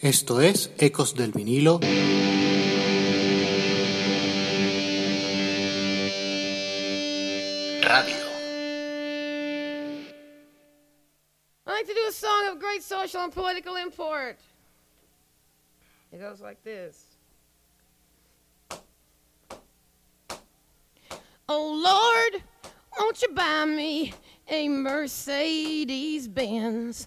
Esto es Ecos del vinilo. Radio. I like to do a song of great social and political import. It goes like this. Oh Lord, won't you buy me a Mercedes Benz?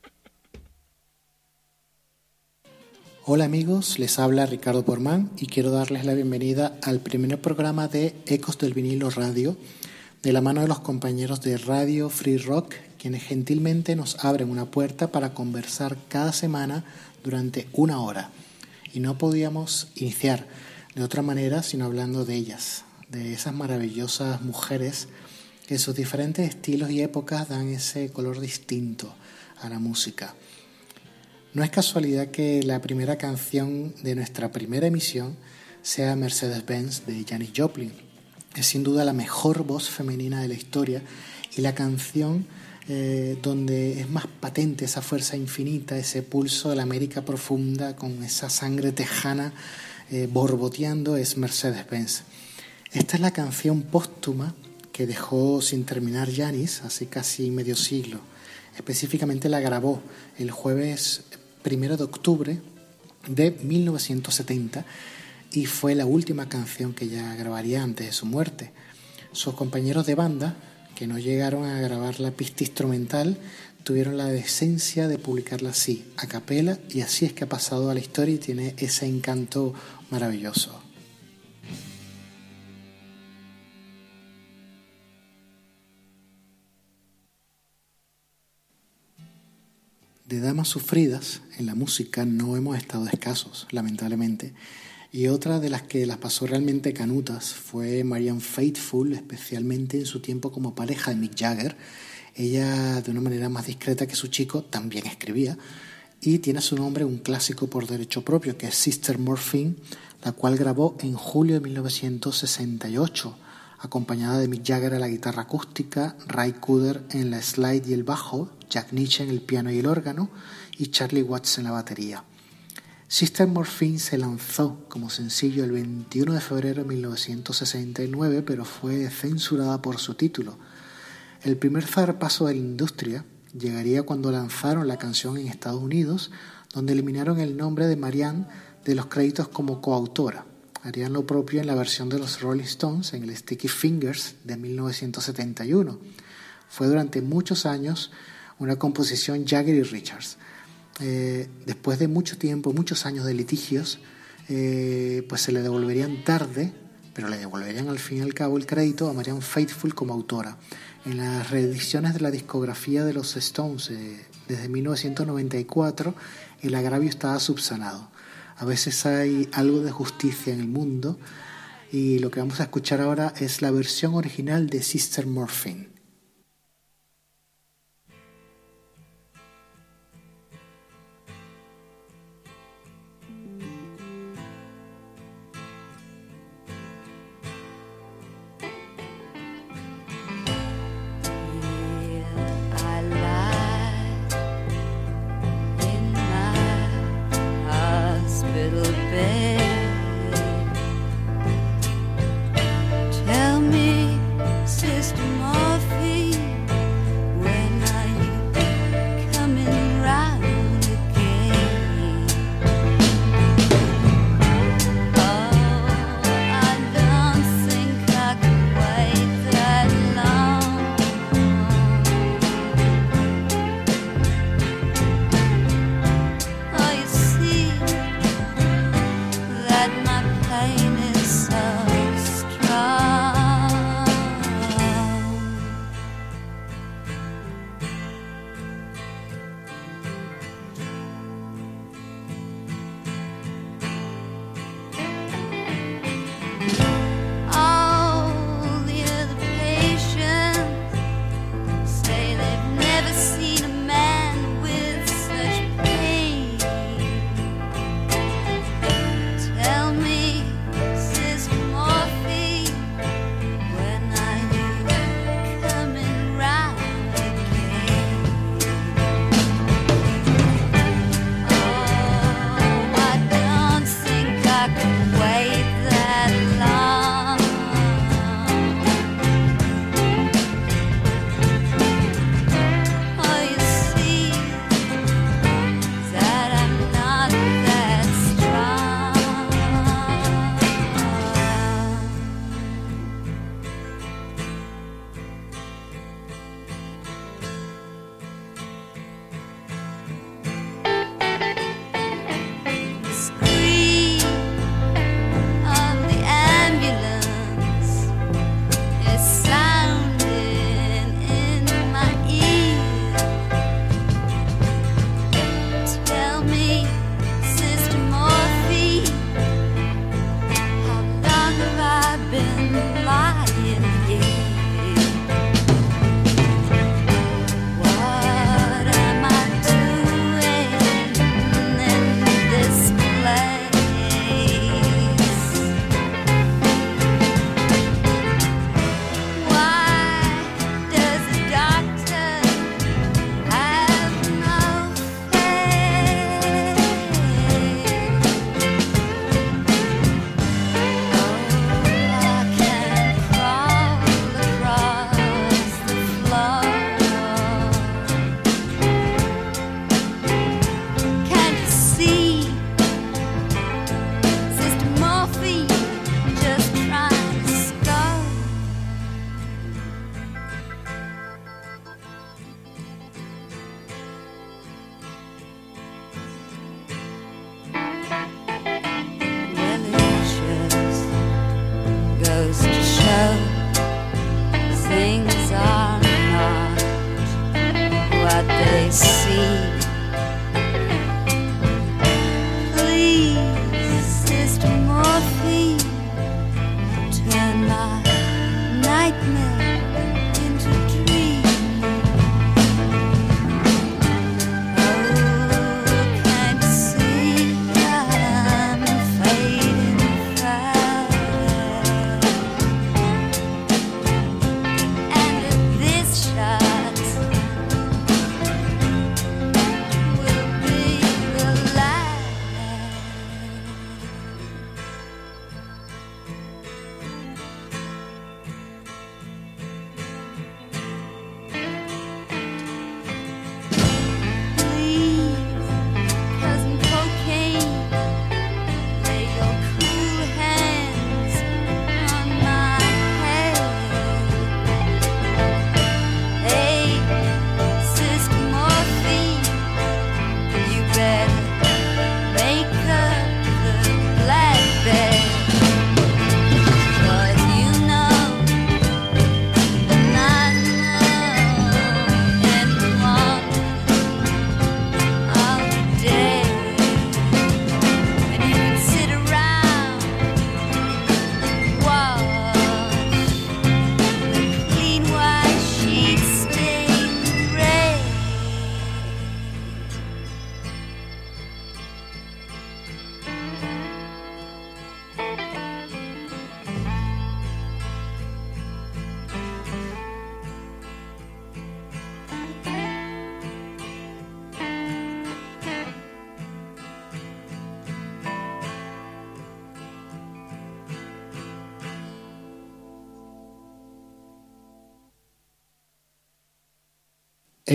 Hola amigos, les habla Ricardo Porman y quiero darles la bienvenida al primer programa de Ecos del vinilo radio de la mano de los compañeros de Radio Free Rock, quienes gentilmente nos abren una puerta para conversar cada semana durante una hora. Y no podíamos iniciar de otra manera sino hablando de ellas, de esas maravillosas mujeres que en sus diferentes estilos y épocas dan ese color distinto a la música. No es casualidad que la primera canción de nuestra primera emisión sea Mercedes-Benz de Janis Joplin. Es sin duda la mejor voz femenina de la historia y la canción eh, donde es más patente esa fuerza infinita, ese pulso de la América profunda con esa sangre tejana eh, borboteando es Mercedes-Benz. Esta es la canción póstuma que dejó sin terminar Janis hace casi medio siglo. Específicamente la grabó el jueves primero de octubre de 1970 y fue la última canción que ella grabaría antes de su muerte. Sus compañeros de banda, que no llegaron a grabar la pista instrumental, tuvieron la decencia de publicarla así, a capela, y así es que ha pasado a la historia y tiene ese encanto maravilloso. De damas sufridas en la música no hemos estado escasos, lamentablemente. Y otra de las que las pasó realmente canutas fue Marianne Faithfull, especialmente en su tiempo como pareja de Mick Jagger. Ella, de una manera más discreta que su chico, también escribía y tiene a su nombre un clásico por derecho propio, que es Sister Morphine, la cual grabó en julio de 1968, acompañada de Mick Jagger a la guitarra acústica, Ray Cooder en la slide y el bajo, Jack Nietzsche en el piano y el órgano y Charlie Watts en la batería. Sister Morphine se lanzó como sencillo el 21 de febrero de 1969, pero fue censurada por su título. El primer zarpazo de la industria llegaría cuando lanzaron la canción en Estados Unidos, donde eliminaron el nombre de Marianne de los créditos como coautora. Harían lo propio en la versión de los Rolling Stones en el Sticky Fingers de 1971. Fue durante muchos años una composición Jagger y Richards. Eh, después de mucho tiempo, muchos años de litigios, eh, pues se le devolverían tarde, pero le devolverían al fin y al cabo el crédito a Marianne Faithfull como autora. En las reediciones de la discografía de los Stones eh, desde 1994, el agravio estaba subsanado. A veces hay algo de justicia en el mundo y lo que vamos a escuchar ahora es la versión original de Sister Morphine.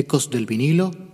Ecos del vinilo.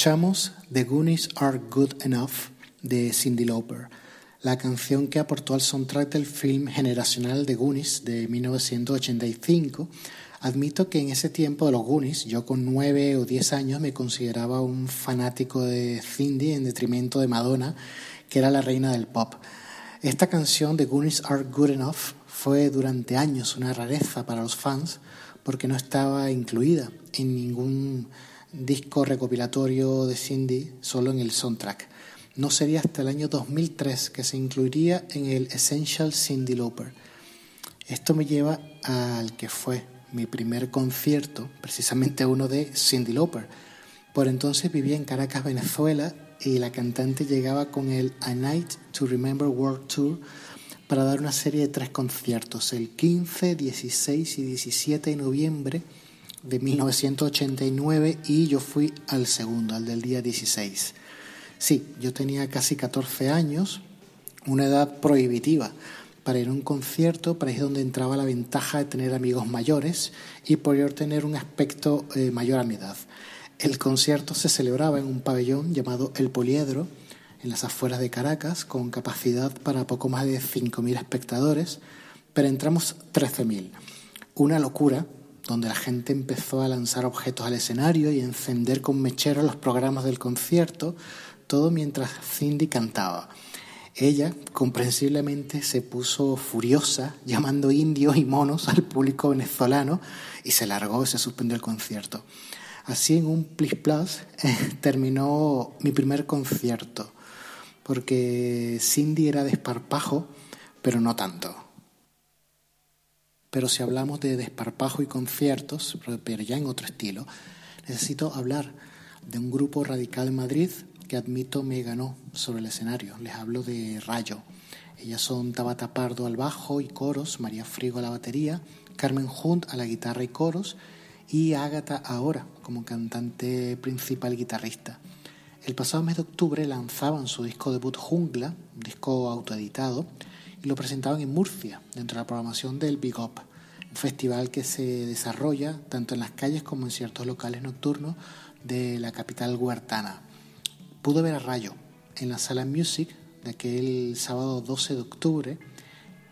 Escuchamos The Goonies Are Good Enough de Cindy Lauper, la canción que aportó al soundtrack del film generacional de Goonies de 1985. Admito que en ese tiempo de los Goonies, yo con nueve o diez años me consideraba un fanático de Cindy en detrimento de Madonna, que era la reina del pop. Esta canción de Goonies Are Good Enough fue durante años una rareza para los fans porque no estaba incluida en ningún disco recopilatorio de Cindy solo en el soundtrack. No sería hasta el año 2003 que se incluiría en el Essential Cindy Lauper. Esto me lleva al que fue mi primer concierto, precisamente uno de Cindy Lauper. Por entonces vivía en Caracas, Venezuela, y la cantante llegaba con el A Night to Remember World Tour para dar una serie de tres conciertos, el 15, 16 y 17 de noviembre de 1989 y yo fui al segundo, al del día 16. Sí, yo tenía casi 14 años, una edad prohibitiva para ir a un concierto, para ir donde entraba la ventaja de tener amigos mayores y poder tener un aspecto eh, mayor a mi edad. El concierto se celebraba en un pabellón llamado El Poliedro, en las afueras de Caracas, con capacidad para poco más de 5.000 espectadores, pero entramos 13.000. Una locura, donde la gente empezó a lanzar objetos al escenario y encender con mechero los programas del concierto, todo mientras Cindy cantaba. Ella, comprensiblemente, se puso furiosa, llamando indios y monos al público venezolano y se largó y se suspendió el concierto. Así, en un plis plus, terminó mi primer concierto, porque Cindy era desparpajo, pero no tanto. Pero si hablamos de desparpajo y conciertos, pero ya en otro estilo, necesito hablar de un grupo radical en Madrid que admito me ganó sobre el escenario. Les hablo de Rayo. Ellas son Tabata Pardo al bajo y coros, María Frigo a la batería, Carmen Hunt a la guitarra y coros y Ágata ahora como cantante principal guitarrista. El pasado mes de octubre lanzaban su disco debut Jungla, un disco autoeditado, y lo presentaban en Murcia, dentro de la programación del Big Up, un festival que se desarrolla tanto en las calles como en ciertos locales nocturnos de la capital huertana pude ver a Rayo en la sala Music de aquel sábado 12 de octubre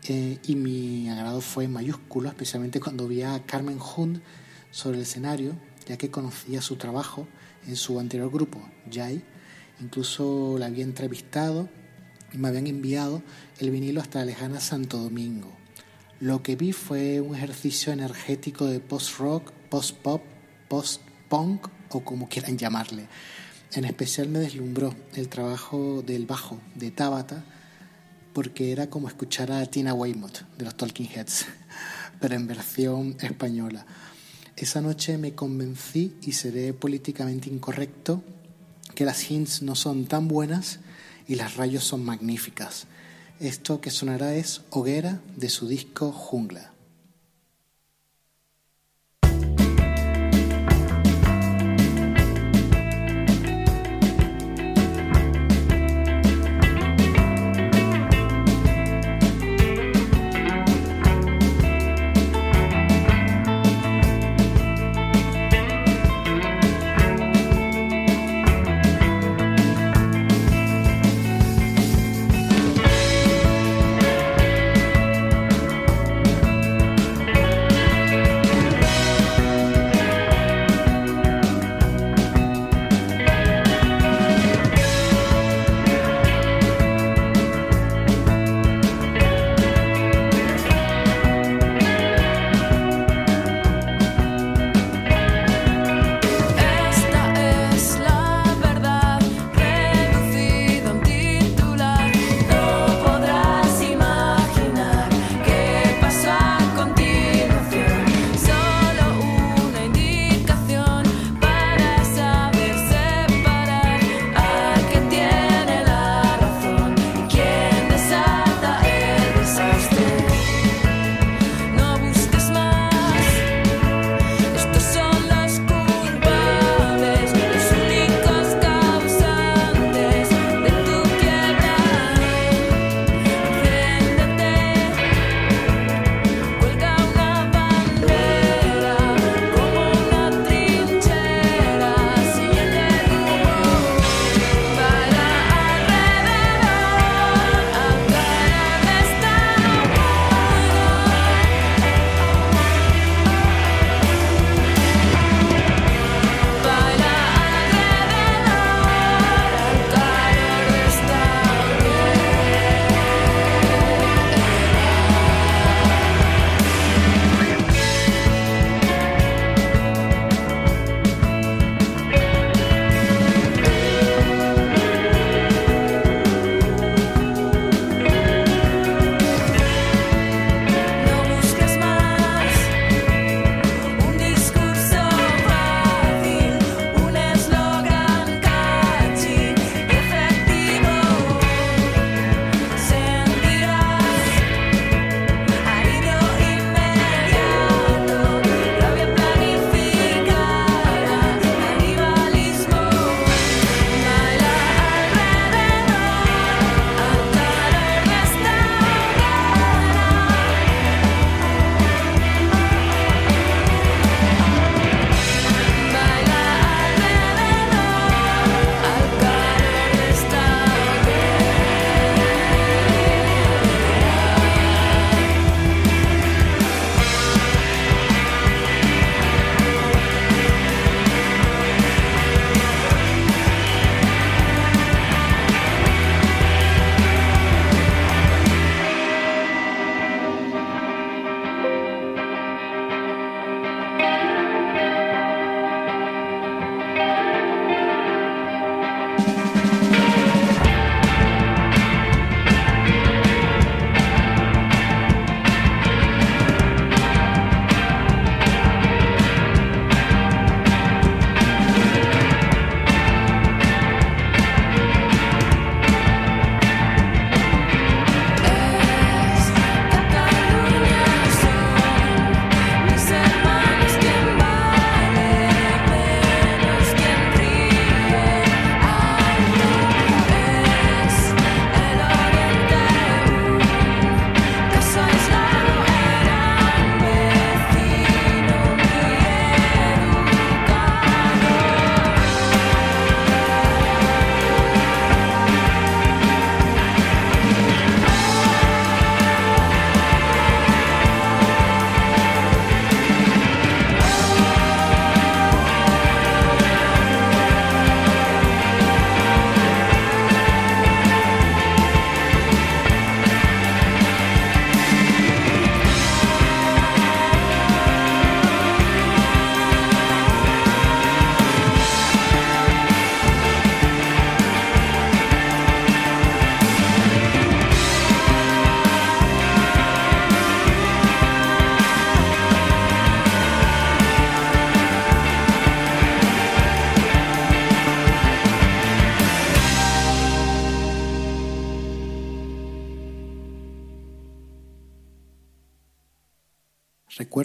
eh, y mi agrado fue mayúsculo, especialmente cuando vi a Carmen Hunt sobre el escenario, ya que conocía su trabajo en su anterior grupo, Jai. Incluso la había entrevistado me habían enviado el vinilo hasta la lejana Santo Domingo. Lo que vi fue un ejercicio energético de post-rock, post-pop, post-punk o como quieran llamarle en especial me deslumbró el trabajo del bajo de Tabata porque era como escuchar a Tina Weymouth de los Talking Heads, pero en versión española. Esa noche me convencí y seré políticamente incorrecto que las hints no son tan buenas y las rayos son magníficas. Esto que sonará es Hoguera de su disco Jungla.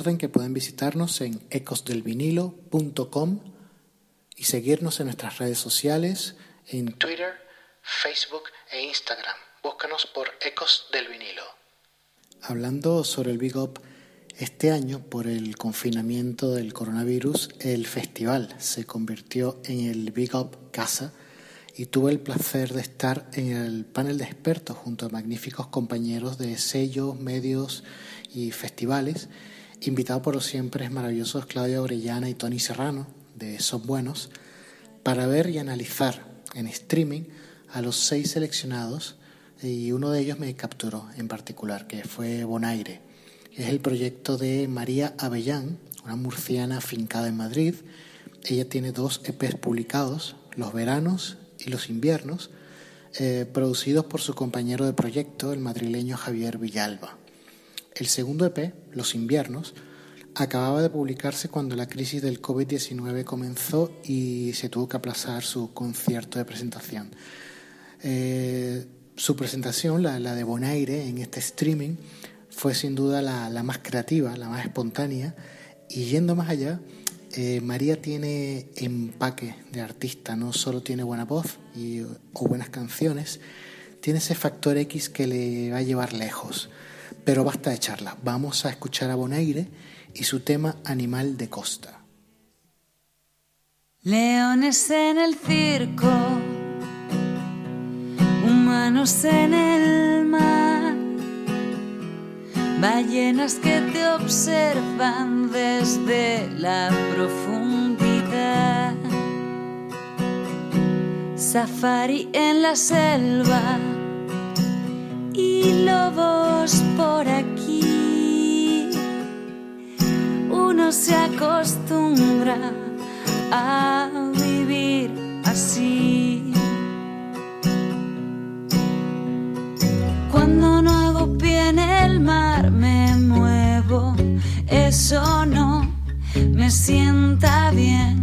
Recuerden que pueden visitarnos en ecosdelvinilo.com y seguirnos en nuestras redes sociales en Twitter, Facebook e Instagram. Búscanos por Ecos del Vinilo. Hablando sobre el Big Up, este año, por el confinamiento del coronavirus, el festival se convirtió en el Big Up Casa y tuve el placer de estar en el panel de expertos junto a magníficos compañeros de sellos, medios y festivales, invitados por los siempre maravillosos Claudia Orellana y Tony Serrano de Son Buenos, para ver y analizar en streaming a los seis seleccionados y uno de ellos me capturó en particular, que fue Bonaire. Es el proyecto de María Avellán, una murciana fincada en Madrid. Ella tiene dos EPs publicados, Los Veranos y Los Inviernos, eh, producidos por su compañero de proyecto, el madrileño Javier Villalba. El segundo EP, Los Inviernos, acababa de publicarse cuando la crisis del COVID-19 comenzó y se tuvo que aplazar su concierto de presentación. Eh, su presentación, la, de Bonaire, en este streaming, fue sin duda la, más creativa, la más espontánea, y yendo más allá, eh, María tiene empaque de artista, no solo tiene buena voz y, o buenas canciones, tiene ese factor X que le va a llevar lejos. Pero basta de charla, vamos a escuchar a Bonaire y su tema Animal de Costa. Leones en el circo, humanos en el mar, ballenas que te observan desde la profundidad, safari en la selva y lobos por aquí. Uno se acostumbra a vivir así. Cuando no hago pie en el mar me muevo, eso no me sienta bien,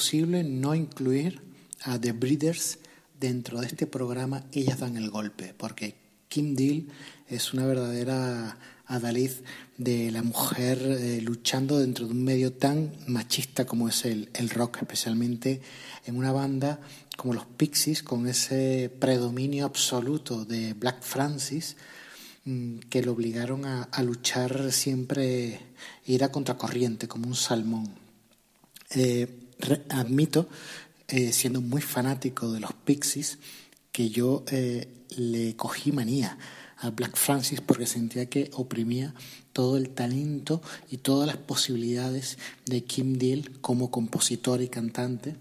no incluir a The Breeders dentro de este programa Ellas dan el golpe, porque Kim Deal es una verdadera adalid de la mujer eh, luchando dentro de un medio tan machista como es el, el, rock, especialmente en una banda como los Pixies, con ese predominio absoluto de Black Francis, mm, que lo obligaron a, a, luchar siempre, ir a contracorriente, como un salmón. Eh, admito, eh, siendo muy fanático de los Pixies, que yo eh, le cogí manía a Black Francis porque sentía que oprimía todo el talento y todas las posibilidades de Kim Deal como compositor y cantante.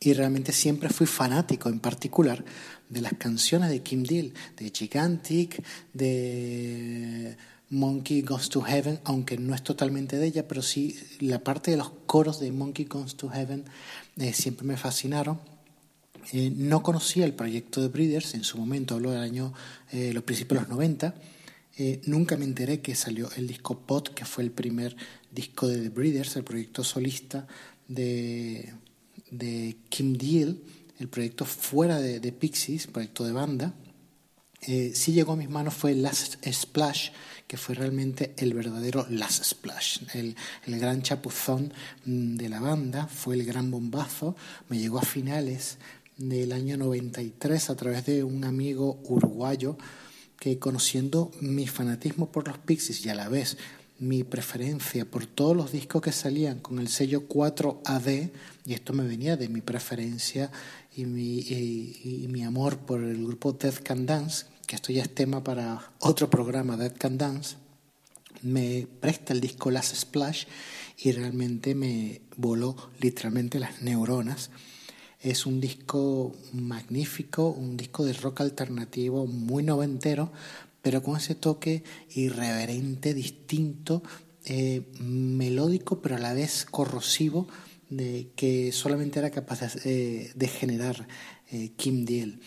Y realmente siempre fui fanático en particular de las canciones de Kim Deal, de Gigantic, de Monkey Goes to Heaven, aunque no es totalmente de ella, pero sí la parte de los coros de Monkey Goes to Heaven eh, siempre me fascinaron. Eh, no conocía el proyecto de Breeders en su momento, hablo del año, eh, los principios de los 90. Eh, nunca me enteré que salió el disco Pot, que fue el primer disco de The Breeders, el proyecto solista de, de Kim Deal, el proyecto fuera de, de Pixies, proyecto de banda. Sí llegó a mis manos fue Last Splash, que fue realmente el verdadero Last Splash, el, el, gran chapuzón mm, de la banda, fue el gran bombazo, me llegó a finales del año 93 a través de un amigo uruguayo que conociendo mi fanatismo por los Pixies y a la vez mi preferencia por todos los discos que salían con el sello 4AD, y esto me venía de mi preferencia y mi, y, mi amor por el grupo Dead Can Dance, que esto ya es tema para otro programa, Dead Can Dance, me presta el disco Last Splash y realmente me voló literalmente las neuronas. Es un disco magnífico, un disco de rock alternativo muy noventero, pero con ese toque irreverente, distinto, eh, melódico, pero a la vez corrosivo, de, que solamente era capaz de, eh, generar eh, Kim Deal.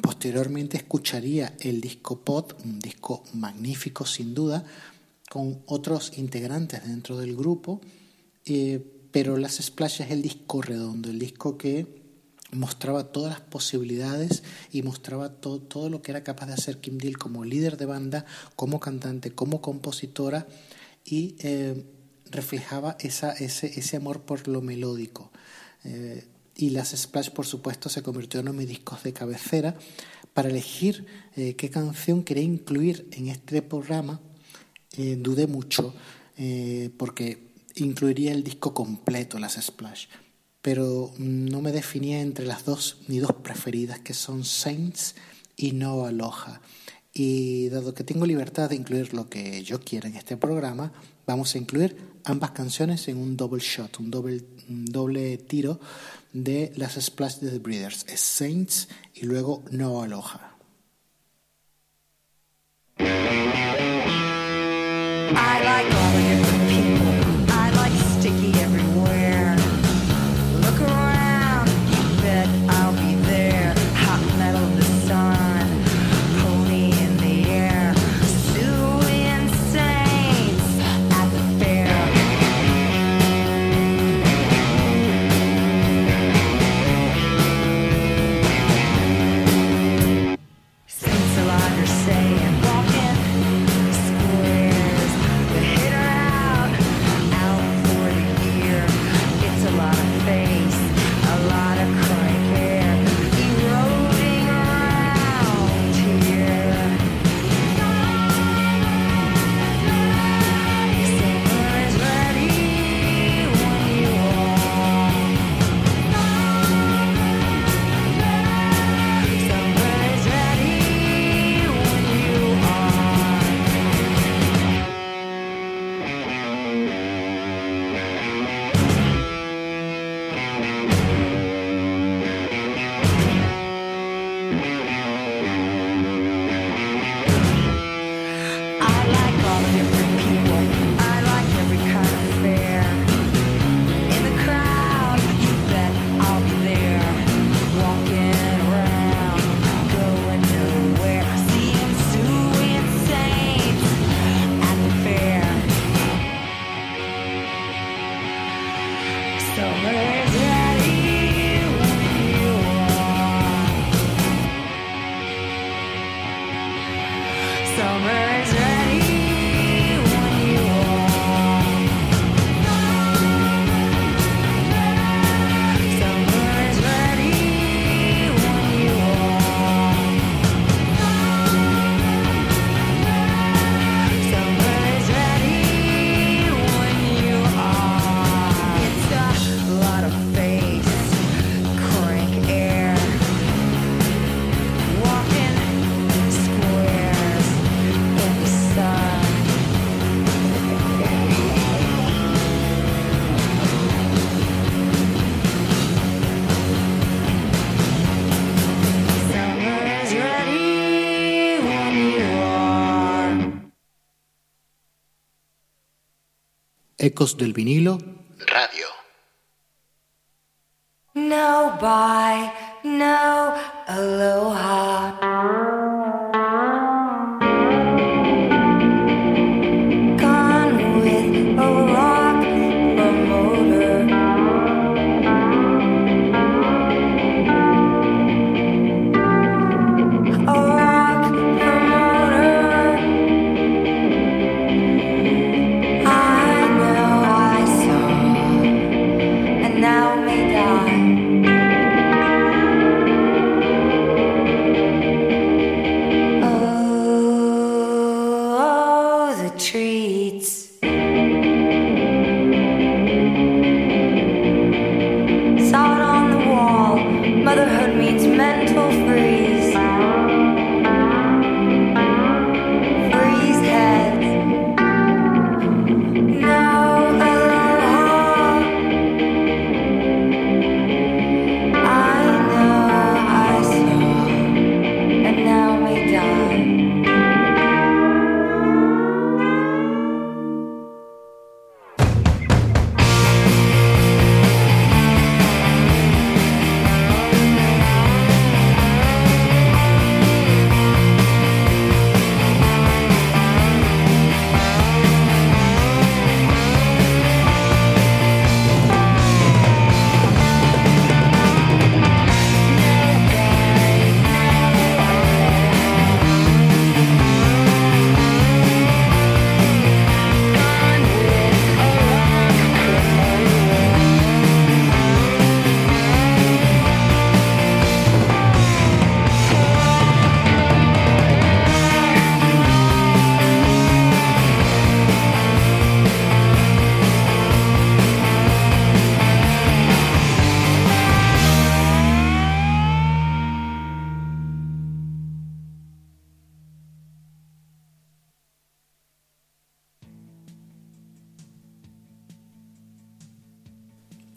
Posteriormente escucharía el disco Pod, un disco magnífico sin duda, con otros integrantes dentro del grupo, eh, pero Las Splash es el disco redondo, el disco que mostraba todas las posibilidades y mostraba todo, lo que era capaz de hacer Kim Deal como líder de banda, como cantante, como compositora y eh, reflejaba esa, ese, ese amor por lo melódico. Eh, y las Splash, por supuesto, se convirtió en mis discos de cabecera. Para elegir eh, qué canción quería incluir en este programa, eh, dudé mucho, eh, porque incluiría el disco completo, las Splash, pero no me definía entre las dos, ni dos preferidas, que son Saints y No Aloha. Y dado que tengo libertad de incluir lo que yo quiera en este programa, vamos a incluir ambas canciones en un double shot, un doble, un doble tiro de las Splash de The Breeders, Saints y luego No Aloha. summer. Ecos del vinilo.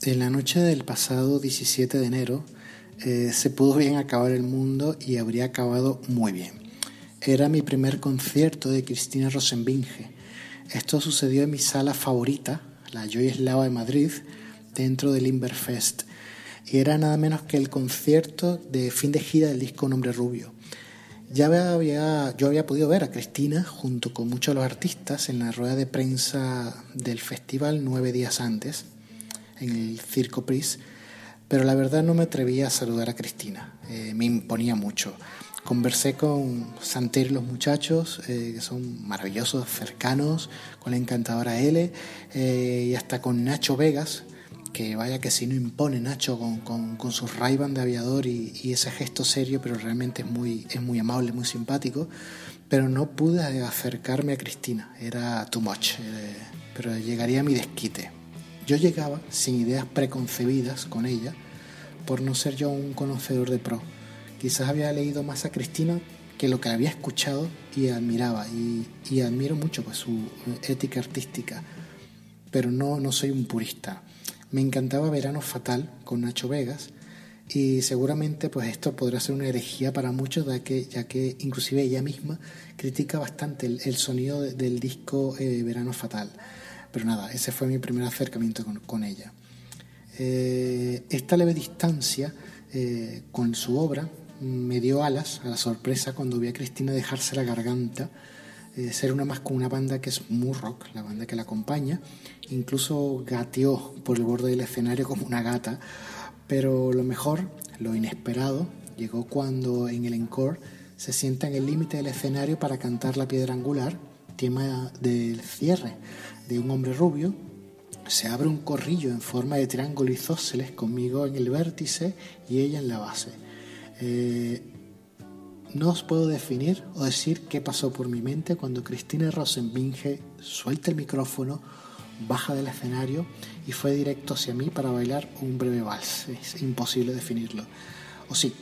En la noche del pasado 17 de enero eh, se pudo bien acabar el mundo y habría acabado muy bien. Era mi primer concierto de Cristina Rosenbinge. Esto sucedió en mi sala favorita, la Joy Eslava de Madrid, dentro del Inverfest. Y era nada menos que el concierto de fin de gira del disco Nombre Rubio. Ya había, yo había podido ver a Cristina junto con muchos de los artistas en la rueda de prensa del festival nueve días antes en el Circo Pris, pero la verdad no me atrevía a saludar a Cristina, eh, me imponía mucho. Conversé con Santer y los muchachos, eh, que son maravillosos, cercanos, con la encantadora L, eh, y hasta con Nacho Vegas, que vaya que si no impone Nacho con, con, con de aviador y, ese gesto serio, pero realmente es muy, es muy amable, muy simpático. Pero no pude acercarme a Cristina, era too much, pero llegaría a mi desquite. Yo llegaba sin ideas preconcebidas con ella, por no ser yo un conocedor de pro. Quizás había leído más a Cristina que lo que había escuchado y admiraba, y, admiro mucho pues, su ética artística, pero no, no soy un purista. Me encantaba Verano Fatal con Nacho Vegas, y seguramente pues esto podrá ser una herejía para muchos ya que, ya que inclusive ella misma critica bastante el, sonido del disco eh, Verano Fatal. Pero nada, ese fue mi primer acercamiento con, ella. Eh, esta leve distancia eh, con su obra me dio alas a la sorpresa cuando vi a Cristina dejarse la garganta de ser una más con una banda que es muy rock, la banda que la acompaña. Incluso gateó por el borde del escenario como una gata. Pero lo mejor, lo inesperado, llegó cuando en el encore se sienta en el límite del escenario para cantar La Piedra Angular, tema del cierre de un hombre rubio. Se abre un corrillo en forma de triángulo isósceles conmigo en el vértice y ella en la base. Eh, no os puedo definir o decir qué pasó por mi mente cuando Cristina Rosenbinge suelta el micrófono, baja del escenario y fue directo hacia mí para bailar un breve vals. Es imposible definirlo. O sí,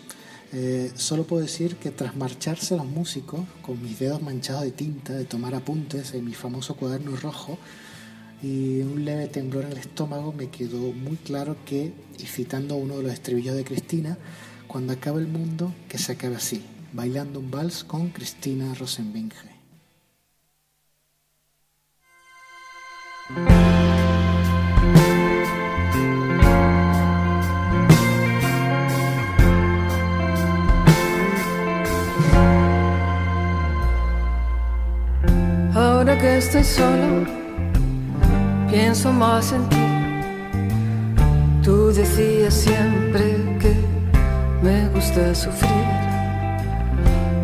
eh, solo puedo decir que tras marcharse los músicos, con mis dedos manchados de tinta, de tomar apuntes en mi famoso cuaderno rojo y un leve temblor en el estómago, me quedó muy claro que, y citando uno de los estribillos de Cristina, cuando acabe el mundo, que se acabe así, bailando un vals con Cristina Rosenbinge. Estoy solo, pienso más en ti. Tú decías siempre que me gusta sufrir.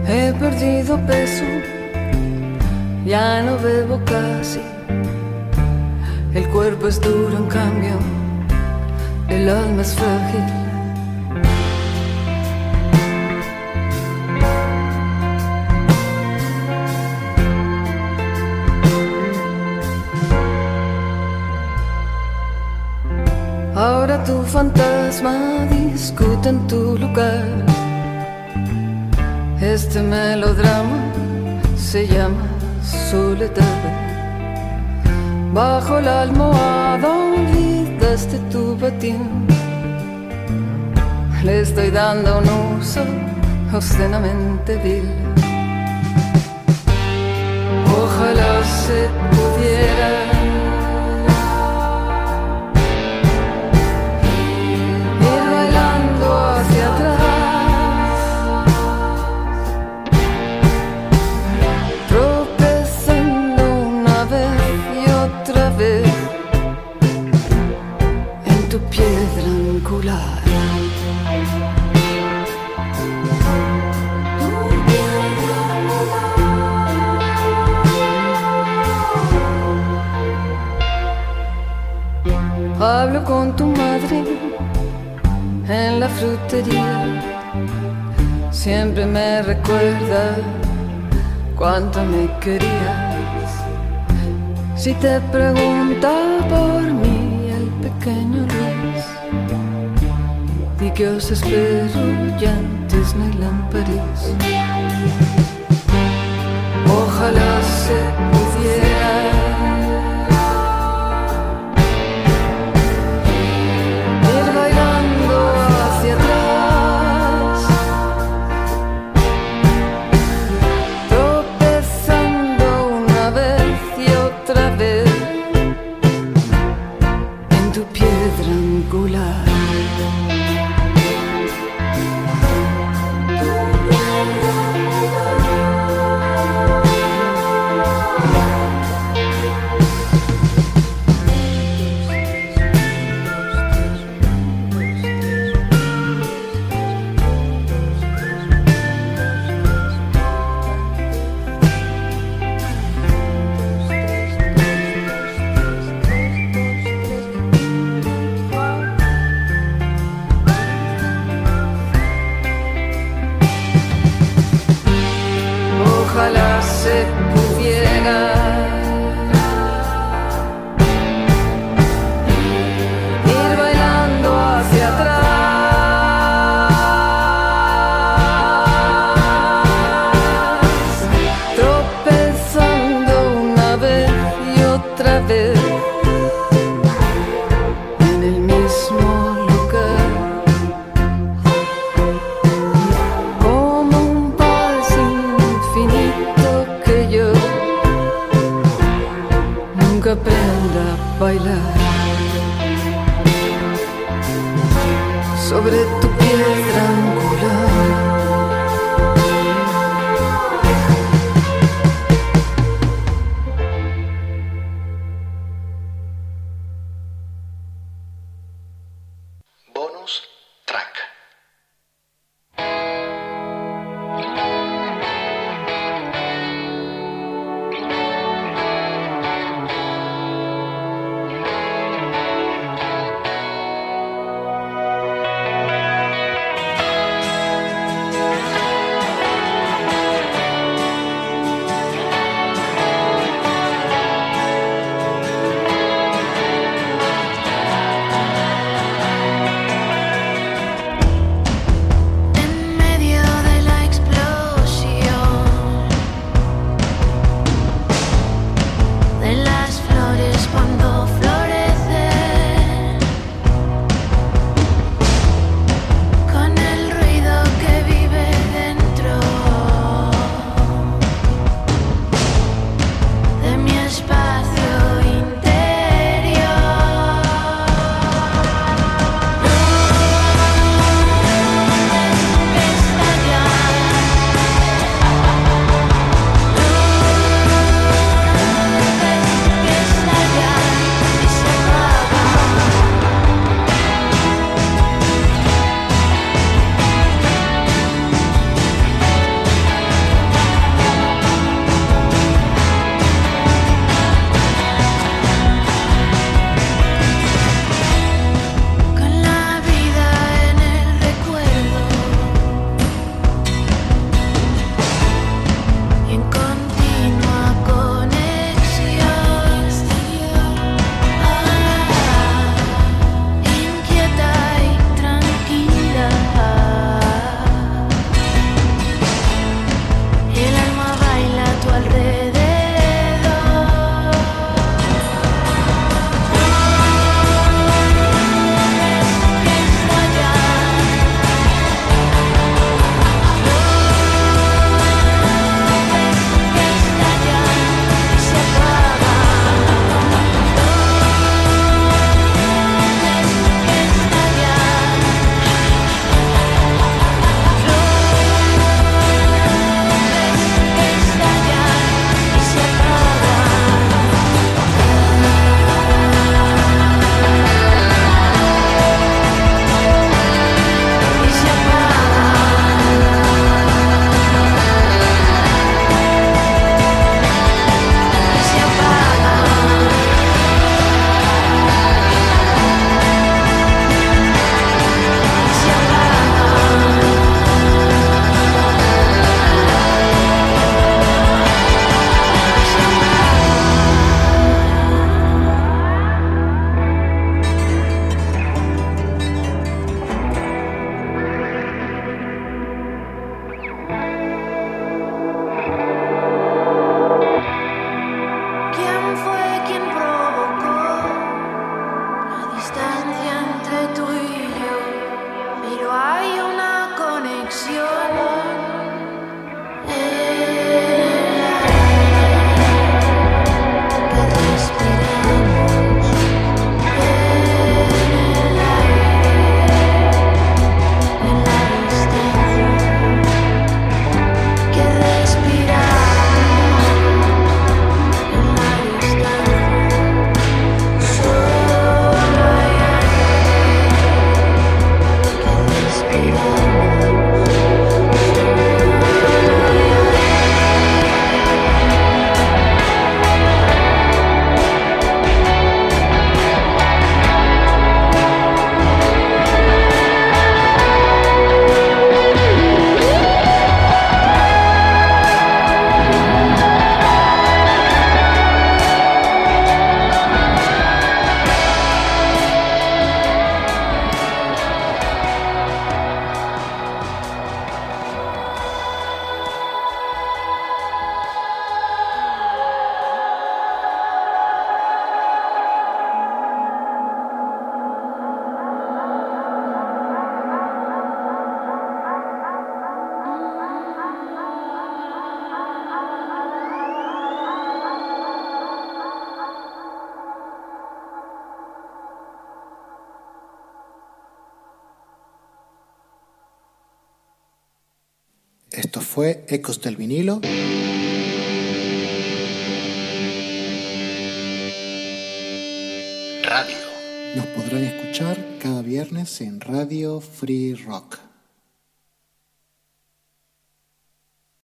He perdido peso, ya no bebo casi. El cuerpo es duro, en cambio, el alma es frágil. Tu fantasma discute en tu lugar. Este melodrama se llama soledad. Bajo la almohada olvidaste tu batín. Le estoy dando un uso obscenamente vil. Frutería. Siempre me recuerda cuánto me querías. Si te pregunta por mí el pequeño Luis, di que os espero ya en Disneyland París. Ecos del vinilo.